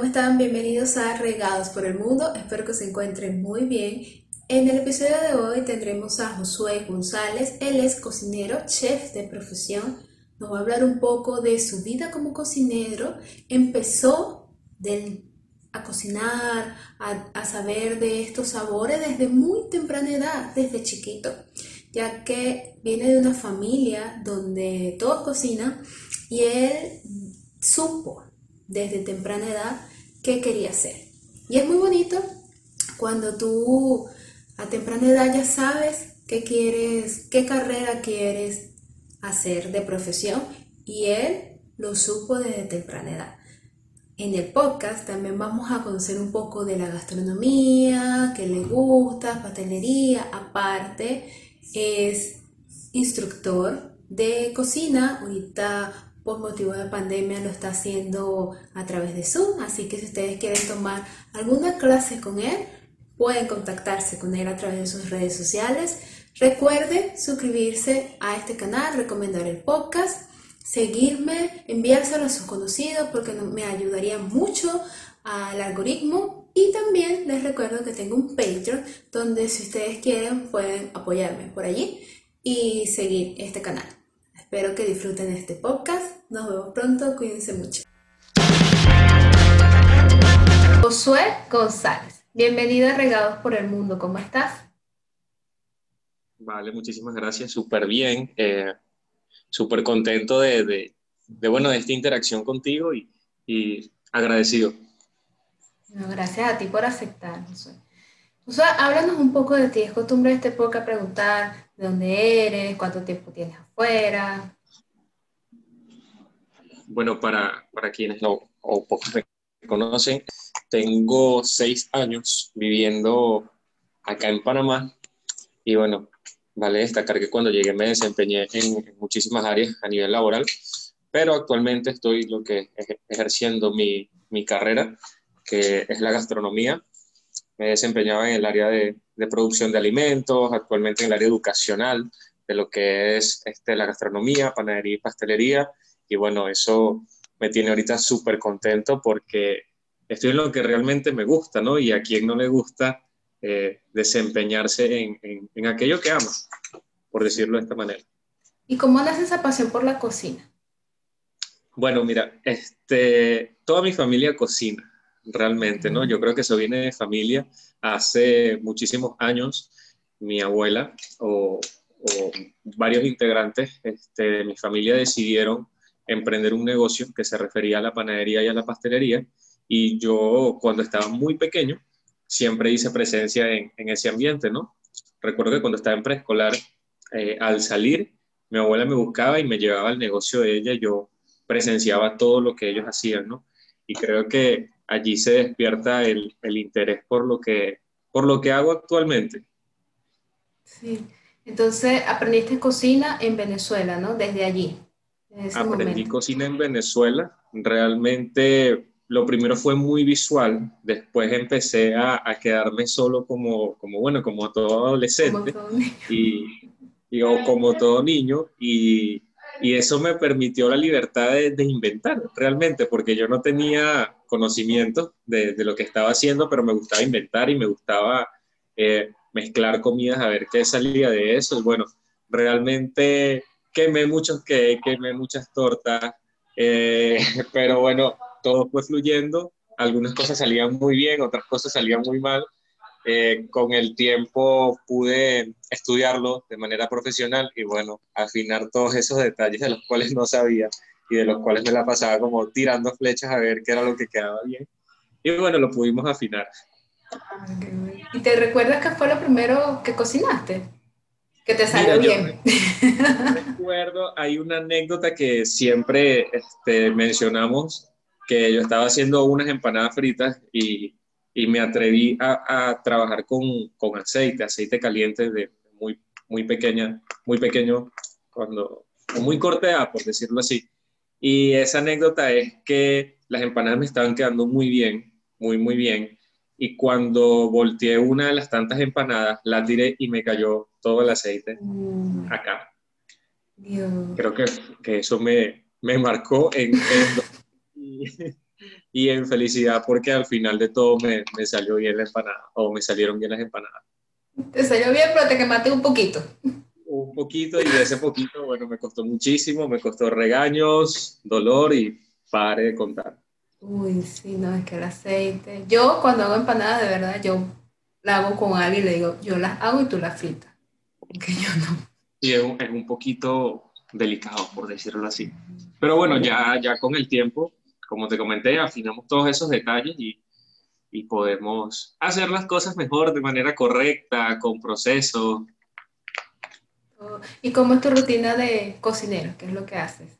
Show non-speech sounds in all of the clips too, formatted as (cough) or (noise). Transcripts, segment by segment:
¿cómo están? Bienvenidos a Regados por el Mundo. Espero que se encuentren muy bien. En el episodio de hoy tendremos a Josué González. Él es cocinero, chef de profesión. Nos va a hablar un poco de su vida como cocinero. Empezó a cocinar, a saber de estos sabores desde muy temprana edad, desde chiquito, ya que viene de una familia donde todos cocinan y él supo desde temprana edad qué quería hacer. Y es muy bonito cuando tú a temprana edad ya sabes qué quieres, qué carrera quieres hacer de profesión y él lo supo desde temprana edad. En el podcast también vamos a conocer un poco de la gastronomía, qué le gusta, pastelería, aparte es instructor de cocina, ahorita por motivo de pandemia lo está haciendo a través de Zoom, así que si ustedes quieren tomar alguna clase con él, pueden contactarse con él a través de sus redes sociales. Recuerden suscribirse a este canal, recomendar el podcast, seguirme, enviárselo a sus conocidos porque me ayudaría mucho al algoritmo y también les recuerdo que tengo un Patreon donde si ustedes quieren pueden apoyarme por allí y seguir este canal. Espero que disfruten este podcast. Nos vemos pronto. Cuídense mucho. Josué González, bienvenido a Regados por el Mundo. ¿Cómo estás? Vale, muchísimas gracias. Súper bien. Eh, Súper contento de, bueno, de esta interacción contigo y, agradecido. gracias a ti por aceptar, Josué. Josué, háblanos un poco de ti. Es costumbre de este podcast preguntar de dónde eres, cuánto tiempo tienes Bueno, para, para quienes no o pocos conocen, tengo seis años viviendo acá en Panamá y bueno, vale destacar que cuando llegué me desempeñé en, muchísimas áreas a nivel laboral, pero actualmente estoy lo que ejerciendo mi, mi carrera, que es la gastronomía. Me desempeñaba en el área de, de producción de alimentos, actualmente en el área educacional, de lo que es este, la gastronomía, panadería y pastelería. Y bueno, eso me tiene ahorita súper contento porque estoy en lo que realmente me gusta, ¿no? Y a quien no le gusta eh, desempeñarse en, en, aquello que ama, por decirlo de esta manera. ¿Y cómo nace esa pasión por la cocina? Bueno, mira, este, toda mi familia cocina realmente, ¿no? Yo creo que eso viene de familia. Hace muchísimos años, mi abuela o, varios integrantes este, de mi familia decidieron emprender un negocio que se refería a la panadería y a la pastelería. Y yo, cuando estaba muy pequeño, siempre hice presencia en, ese ambiente, ¿no? Recuerdo que cuando estaba en preescolar, eh, al salir, mi abuela me buscaba y me llevaba al negocio de ella, yo presenciaba todo lo que ellos hacían, ¿no? Y creo que allí se despierta el, el, interés por lo, que, por lo que hago actualmente. Sí, entonces aprendiste cocina en Venezuela, ¿no? Desde allí. Aprendí cocina en Venezuela. Realmente lo primero fue muy visual, después empecé a, a quedarme solo como, como, bueno, como todo adolescente como todo y, y o como todo niño y y eso me permitió la libertad de, inventar realmente, porque yo no tenía conocimiento de, lo que estaba haciendo, pero me gustaba inventar y me gustaba eh, mezclar comidas a ver qué salía de eso. Y bueno, realmente quemé muchos que quemé muchas tortas, eh, (laughs) pero bueno, todo fue fluyendo. Algunas cosas salían muy bien, otras cosas salían muy mal. Eh, con el tiempo pude estudiarlo de manera profesional y bueno, afinar todos esos detalles de los cuales no sabía y de los cuales me la pasaba como tirando flechas a ver qué era lo que quedaba bien. Y bueno, lo pudimos afinar. ¿Y te recuerdas qué fue lo primero que cocinaste? Que te salió bien. recuerdo, hay una anécdota que siempre este, mencionamos, que yo estaba haciendo unas empanadas fritas y y me atreví a, trabajar con, con, aceite, aceite caliente de muy, muy pequeña, muy pequeño, cuando, muy cortea, por decirlo así. Y esa anécdota es que las empanadas me estaban quedando muy bien, muy, muy bien. Y cuando volteé una de las tantas empanadas, la tiré y me cayó todo el aceite mm. acá. Creo que, que, eso me, me marcó en, en (laughs) y en felicidad porque al final de todo me, me salió bien la empanada o me salieron bien las empanadas. Te salió bien, pero te quemaste un poquito. Un poquito y de ese poquito, bueno, me costó muchísimo, me costó regaños, dolor y pare de contar. Uy, sí, no, es que el aceite. Yo cuando hago empanadas, de verdad, yo la hago con alguien y le digo, yo las hago y tú las fritas. Que yo no. Sí, es un, es un poquito delicado, por decirlo así. Pero bueno, ya, ya con el tiempo, como te comenté, afinamos todos esos detalles y, y podemos hacer las cosas mejor, de manera correcta, con proceso. ¿Y cómo es tu rutina de cocinero? ¿Qué es lo que haces?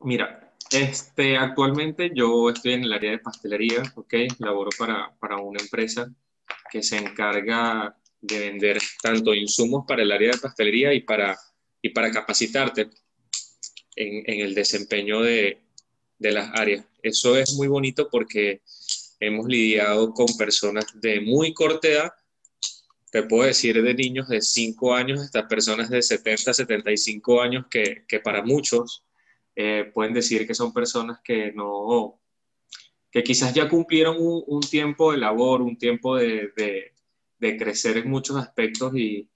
Mira, este, actualmente yo estoy en el área de pastelería, ¿ok? Laboro para, para una empresa que se encarga de vender tanto insumos para el área de pastelería y para, y para capacitarte en, en el desempeño de, de las áreas. Eso es muy bonito porque hemos lidiado con personas de muy corta edad, te puedo decir de niños de 5 años hasta personas de 70, 75 años que, que para muchos eh, pueden decir que son personas que no, que quizás ya cumplieron un, tiempo de labor, un tiempo de, crecer en muchos aspectos y,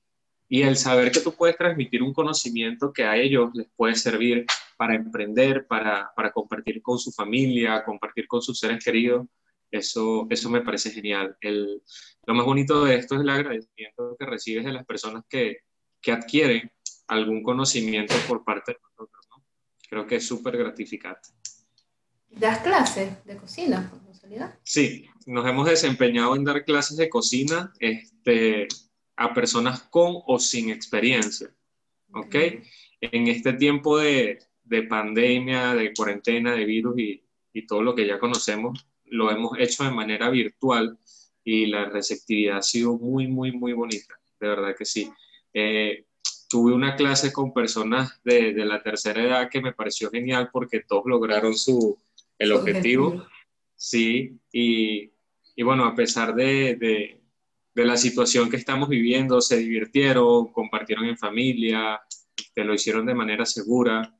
el saber que tú puedes transmitir un conocimiento que a ellos les puede servir para emprender, para, para compartir con su familia, compartir con sus seres queridos, eso, eso me parece genial. El, lo más bonito de esto es el agradecimiento que recibes de las personas que, que adquieren algún conocimiento por parte de nosotros. Creo que es súper gratificante. ¿Das clases de cocina, por casualidad? Sí, nos hemos desempeñado en dar clases de cocina este, a personas con o sin experiencia. ¿Ok? okay. En este tiempo de, de, pandemia, de cuarentena, de virus y, y todo lo que ya conocemos, lo hemos hecho de manera virtual y la receptividad ha sido muy, muy, muy bonita, de verdad que sí. Eh, tuve una clase con personas de, de, la tercera edad que me pareció genial porque todos lograron su, el objetivo, objetivo. sí, y, y, bueno, a pesar de, de, de, la situación que estamos viviendo, se divirtieron, compartieron en familia, que lo hicieron de manera segura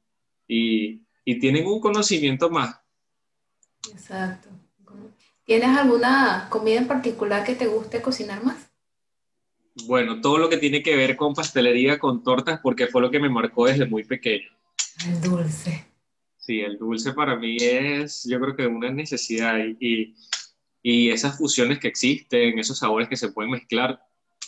y, y tienen un conocimiento más. Exacto. ¿Tienes alguna comida en particular que te guste cocinar más? Bueno, todo lo que tiene que ver con pastelería, con tortas, porque fue lo que me marcó desde muy pequeño. El dulce. Sí, el dulce para mí es, yo creo que una necesidad y, y esas fusiones que existen, esos sabores que se pueden mezclar,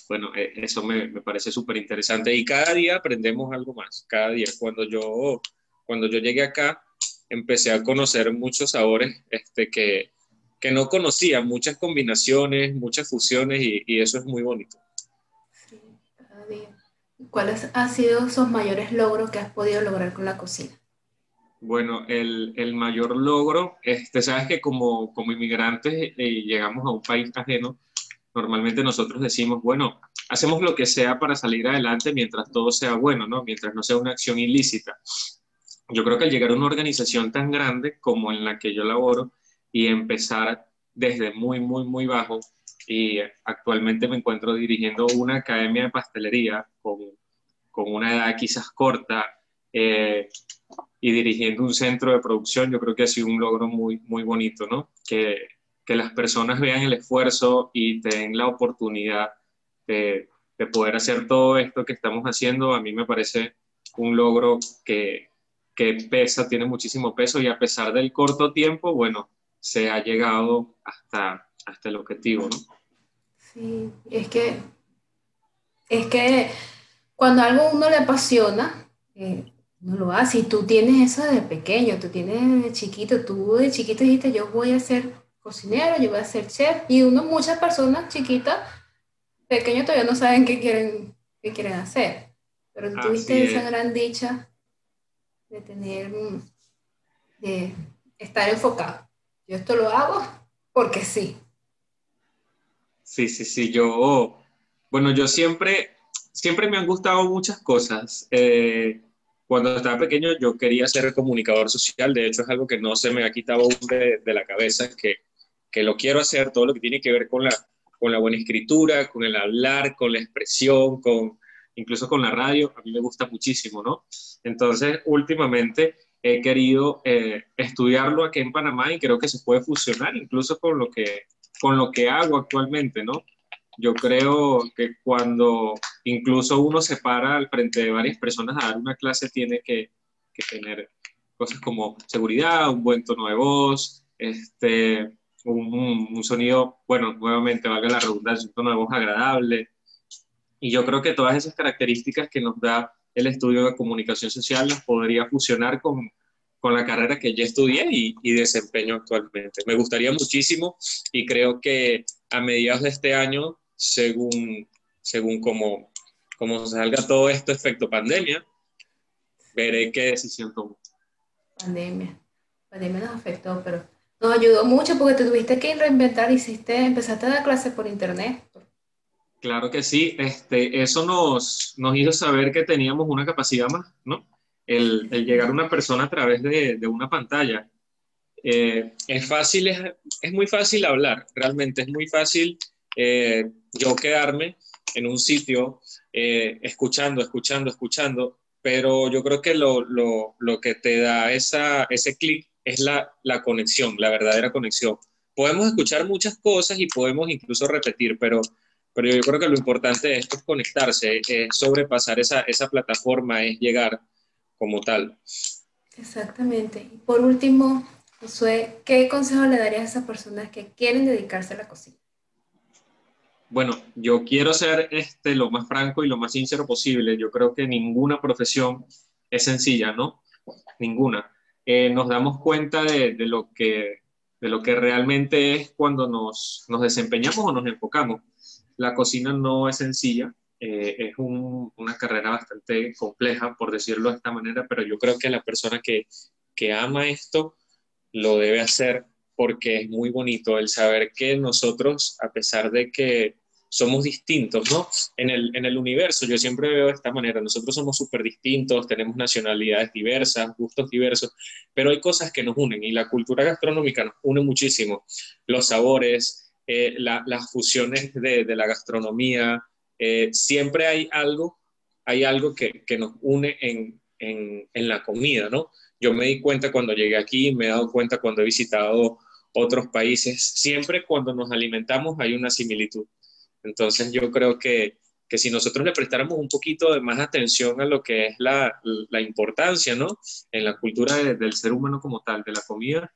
bueno, e, eso me, me parece súper interesante y cada día aprendemos algo más, cada día. Cuando yo, cuando yo llegué acá, empecé a conocer muchos sabores este, que, que no conocía, muchas combinaciones, muchas fusiones y, y eso es muy bonito. ¿Cuáles han sido esos mayores logros que has podido lograr con la cocina? Bueno, el, el mayor logro, este, sabes que como, como inmigrantes eh, llegamos a un país ajeno, normalmente nosotros decimos, bueno, hacemos lo que sea para salir adelante mientras todo sea bueno, ¿no? Mientras no sea una acción ilícita. Yo creo que al llegar a una organización tan grande como en la que yo laboro, y empezar desde muy, muy, muy bajo. Y actualmente me encuentro dirigiendo una academia de pastelería con, con una edad quizás corta eh, y dirigiendo un centro de producción. Yo creo que ha sido un logro muy, muy bonito, ¿no? Que, que las personas vean el esfuerzo y te den la oportunidad de, de poder hacer todo esto que estamos haciendo. A mí me parece un logro que, que pesa, tiene muchísimo peso y a pesar del corto tiempo, bueno, se ha llegado hasta, hasta el objetivo, ¿no? Sí, es que, es que cuando algo uno le apasiona, eh, no lo hace. Y tú tienes eso de pequeño, tú tienes de chiquito, tú de chiquito dijiste, yo voy a ser cocinero, yo voy a ser chef. Y uno, muchas personas chiquitas, pequeños todavía no saben qué quieren, qué quieren hacer. Pero tú tuviste esa gran dicha de tener, de estar enfocado. Yo esto lo hago porque sí. Sí, sí, sí, yo, bueno, yo siempre, siempre me han gustado muchas cosas. Eh, cuando estaba pequeño yo quería ser comunicador social, de hecho es algo que no se me ha quitado de, de la cabeza, que, que lo quiero hacer, todo lo que tiene que ver con la, con la buena escritura, con el hablar, con la expresión, con, incluso con la radio, a mí me gusta muchísimo, ¿no? Entonces, últimamente he querido eh, estudiarlo aquí en Panamá y creo que se puede fusionar incluso con lo que, con lo que hago actualmente, ¿no? Yo creo que cuando incluso uno se para al frente de varias personas a dar una clase, tiene que, tener cosas como seguridad, un buen tono de voz, este, un, un, sonido, bueno, nuevamente valga la redundancia, un tono de voz agradable. Y yo creo que todas esas características que nos da el estudio de comunicación social las podría fusionar con, con la carrera que ya estudié y, y, desempeño actualmente. Me gustaría muchísimo y creo que a mediados de este año, según, según como, como salga todo esto efecto pandemia, veré qué decisión tomo. Pandemia. Pandemia nos afectó, pero nos ayudó mucho porque te tuviste que reinventar, hiciste, empezaste a dar clases por internet. Claro que sí, este, eso nos, nos hizo saber que teníamos una capacidad más, ¿no? El, el llegar a una persona a través de, una pantalla. Eh, es fácil, es, es, muy fácil hablar, realmente es muy fácil eh, yo quedarme en un sitio eh, escuchando, escuchando, escuchando, pero yo creo que lo, lo, lo que te da esa, ese clic es la, la conexión, la verdadera conexión. Podemos escuchar muchas cosas y podemos incluso repetir, pero, pero yo creo que lo importante esto es conectarse, es sobrepasar esa, esa plataforma, es llegar como tal. Exactamente. Y por último, Josué, ¿qué consejo le darías a esas personas que quieren dedicarse a la cocina? Bueno, yo quiero ser este, lo más franco y lo más sincero posible. Yo creo que ninguna profesión es sencilla, ¿no? Ninguna. Eh, nos damos cuenta de, de, lo que, de lo que realmente es cuando nos, nos desempeñamos o nos enfocamos. La cocina no es sencilla, eh, es un, una carrera bastante compleja, por decirlo de esta manera, pero yo creo que la persona que, que ama esto lo debe hacer porque es muy bonito el saber que nosotros, a pesar de que somos distintos, ¿no? En el, en el universo, yo siempre veo de esta manera, nosotros somos súper distintos, tenemos nacionalidades diversas, gustos diversos, pero hay cosas que nos unen y la cultura gastronómica nos une muchísimo. Los sabores, eh, la, las fusiones de, de, la gastronomía, eh, siempre hay algo, hay algo que, que nos une en, en, en la comida, ¿no? Yo me di cuenta cuando llegué aquí, me he dado cuenta cuando he visitado otros países, siempre cuando nos alimentamos hay una similitud. Entonces yo creo que, que si nosotros le prestáramos un poquito de más atención a lo que es la, la importancia, ¿no? En la cultura de, del ser humano como tal, de la comida,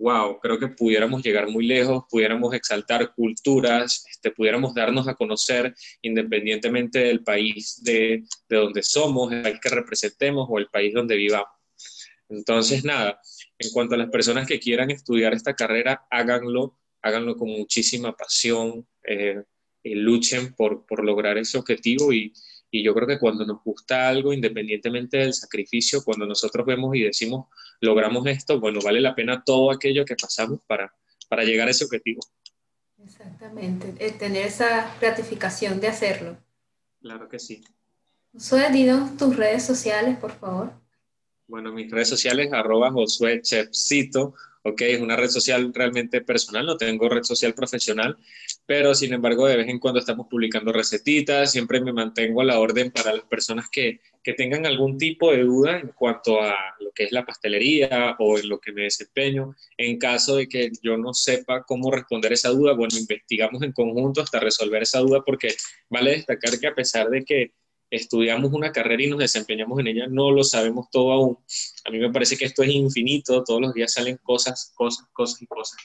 wow, creo que pudiéramos llegar muy lejos, pudiéramos exaltar culturas, este, pudiéramos darnos a conocer independientemente del país de, de donde somos, el país que representemos o el país donde vivamos. Entonces, nada, en cuanto a las personas que quieran estudiar esta carrera, háganlo, háganlo con muchísima pasión, eh, y luchen por, por, lograr ese objetivo y, y, yo creo que cuando nos gusta algo, independientemente del sacrificio, cuando nosotros vemos y decimos, logramos esto, bueno, vale la pena todo aquello que pasamos para, para llegar a ese objetivo. Exactamente, el tener esa gratificación de hacerlo. Claro que sí. Josué, dinos tus redes sociales, por favor. Bueno, mis redes sociales, arroba Josué ok, es una red social realmente personal, no tengo red social profesional, pero sin embargo de vez en cuando estamos publicando recetitas, siempre me mantengo a la orden para las personas que, que tengan algún tipo de duda en cuanto a lo que es la pastelería o en lo que me desempeño. En caso de que yo no sepa cómo responder esa duda, bueno, investigamos en conjunto hasta resolver esa duda porque vale destacar que a pesar de que estudiamos una carrera y nos desempeñamos en ella, no lo sabemos todo aún. A mí me parece que esto es infinito, todos los días salen cosas, cosas, cosas y cosas.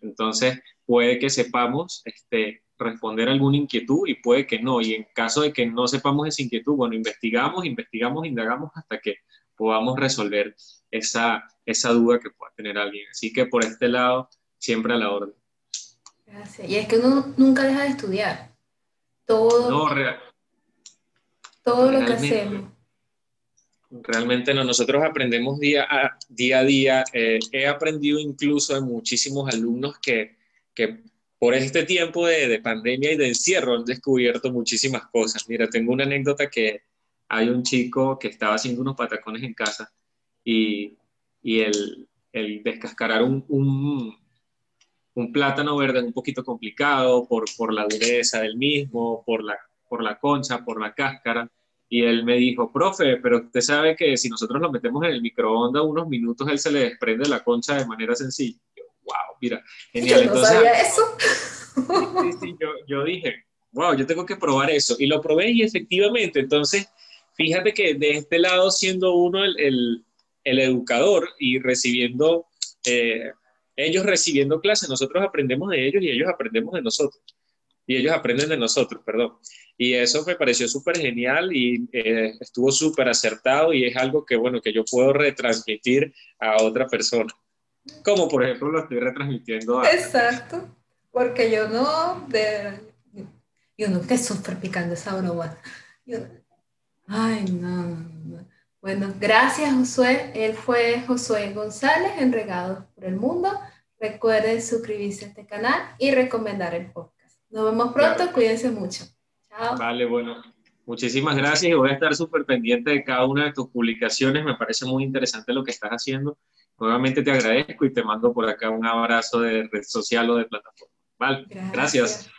Entonces, puede que sepamos este, responder alguna inquietud y puede que no. Y en caso de que no sepamos esa inquietud, bueno, investigamos, investigamos, indagamos hasta que podamos resolver esa, esa duda que pueda tener alguien. Así que por este lado, siempre a la orden. Gracias. Y es que uno nunca deja de estudiar. Todo. No, real todo lo que hacemos. Realmente no, nosotros aprendemos día a día. A día. Eh, he aprendido incluso de muchísimos alumnos que, que por este tiempo de, de, pandemia y de encierro han descubierto muchísimas cosas. Mira, tengo una anécdota que hay un chico que estaba haciendo unos patacones en casa y, y el, el descascarar un, un, un, plátano verde es un poquito complicado por, por la dureza del mismo, por la, por la concha, por la cáscara Y él me dijo, profe, pero usted sabe que si nosotros lo metemos en el microondas unos minutos, él se le desprende la concha de manera sencilla. Yo, wow, mira, genial. Yo no sabía eso. Sí, sí, yo, yo dije, wow, yo tengo que probar eso. Y lo probé y efectivamente, entonces, fíjate que de este lado, siendo uno el, el, el educador y recibiendo, eh, ellos recibiendo clases, nosotros aprendemos de ellos y ellos aprendemos de nosotros. Y ellos aprenden de nosotros, perdón. Y eso me pareció súper genial y eh, estuvo súper acertado y es algo que, bueno, que yo puedo retransmitir a otra persona. Como por ejemplo lo estoy retransmitiendo a... Exacto, porque yo no, de, yo no súper picando esa broma. ay, no, Bueno, gracias Josué. Él fue Josué González en Regados por el Mundo. Recuerden suscribirse a este canal y recomendar el podcast. Nos vemos pronto, cuídense mucho. Vale, bueno, muchísimas gracias y voy a estar súper pendiente de cada una de tus publicaciones. Me parece muy interesante lo que estás haciendo. Nuevamente te agradezco y te mando por acá un abrazo de red social o de plataforma. Vale, gracias.